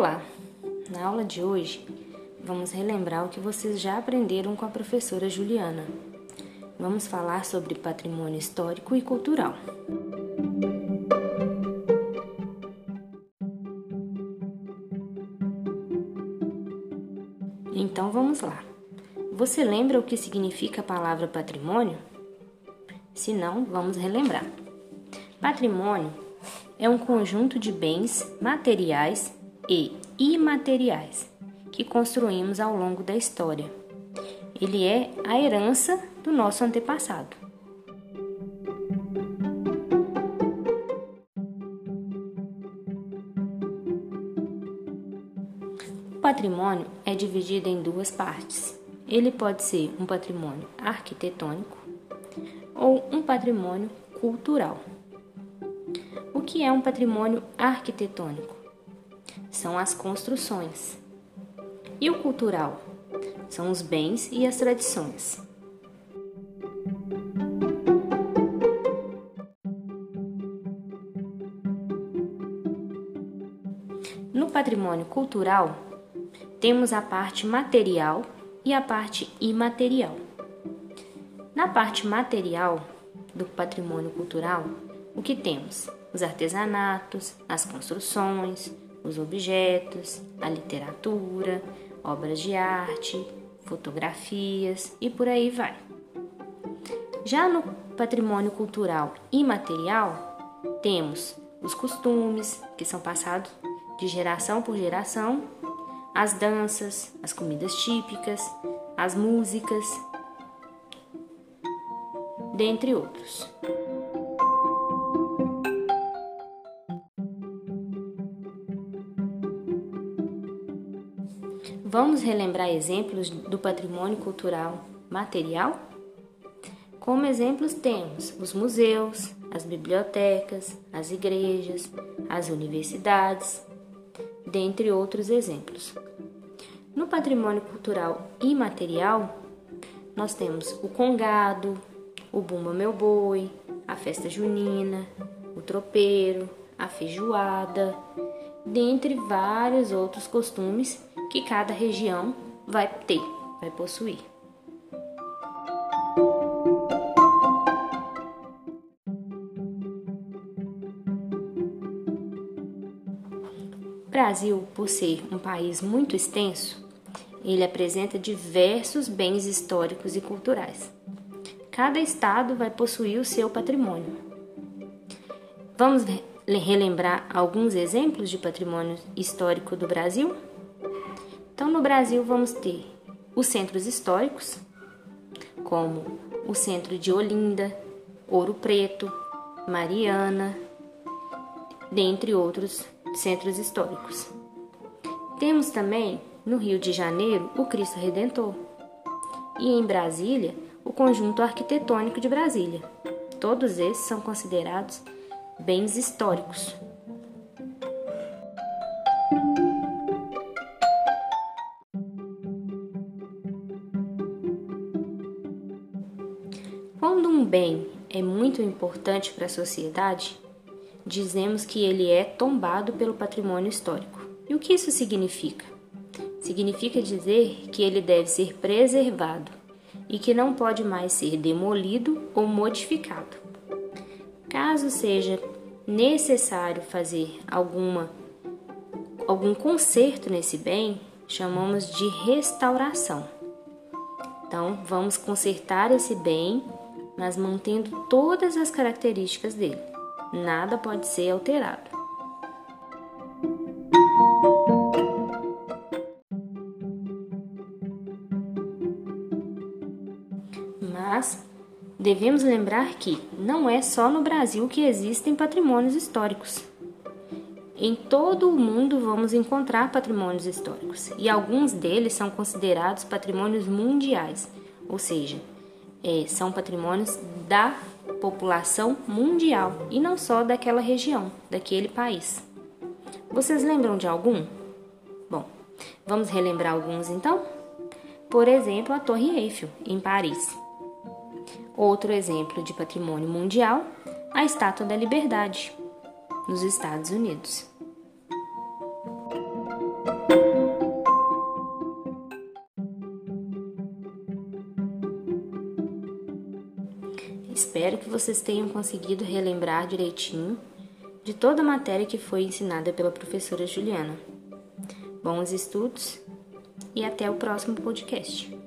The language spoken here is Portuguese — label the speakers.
Speaker 1: Olá! Na aula de hoje, vamos relembrar o que vocês já aprenderam com a professora Juliana. Vamos falar sobre patrimônio histórico e cultural. Então vamos lá. Você lembra o que significa a palavra patrimônio? Se não, vamos relembrar. Patrimônio é um conjunto de bens materiais e imateriais que construímos ao longo da história. Ele é a herança do nosso antepassado. O patrimônio é dividido em duas partes. Ele pode ser um patrimônio arquitetônico ou um patrimônio cultural. O que é um patrimônio arquitetônico? São as construções. E o cultural? São os bens e as tradições. No patrimônio cultural, temos a parte material e a parte imaterial. Na parte material do patrimônio cultural, o que temos? Os artesanatos, as construções, os objetos, a literatura, obras de arte, fotografias e por aí vai. Já no patrimônio cultural imaterial, temos os costumes, que são passados de geração por geração, as danças, as comidas típicas, as músicas, dentre outros. Vamos relembrar exemplos do patrimônio cultural material? Como exemplos temos os museus, as bibliotecas, as igrejas, as universidades, dentre outros exemplos. No patrimônio cultural imaterial, nós temos o congado, o bumba meu boi, a festa junina, o tropeiro, a feijoada, dentre vários outros costumes que cada região vai ter, vai possuir. Brasil, por ser um país muito extenso, ele apresenta diversos bens históricos e culturais. Cada estado vai possuir o seu patrimônio. Vamos relembrar alguns exemplos de patrimônio histórico do Brasil? Então, no Brasil, vamos ter os centros históricos, como o centro de Olinda, Ouro Preto, Mariana, dentre outros centros históricos. Temos também, no Rio de Janeiro, o Cristo Redentor e em Brasília, o conjunto arquitetônico de Brasília. Todos esses são considerados bens históricos. Quando um bem é muito importante para a sociedade, dizemos que ele é tombado pelo patrimônio histórico. E o que isso significa? Significa dizer que ele deve ser preservado e que não pode mais ser demolido ou modificado. Caso seja necessário fazer alguma algum conserto nesse bem, chamamos de restauração. Então, vamos consertar esse bem mas mantendo todas as características dele. Nada pode ser alterado. Mas devemos lembrar que não é só no Brasil que existem patrimônios históricos. Em todo o mundo vamos encontrar patrimônios históricos e alguns deles são considerados patrimônios mundiais, ou seja, é, são patrimônios da população mundial e não só daquela região, daquele país. Vocês lembram de algum? Bom, vamos relembrar alguns então? Por exemplo, a Torre Eiffel, em Paris. Outro exemplo de patrimônio mundial, a Estátua da Liberdade, nos Estados Unidos. Espero que vocês tenham conseguido relembrar direitinho de toda a matéria que foi ensinada pela professora Juliana. Bons estudos e até o próximo podcast.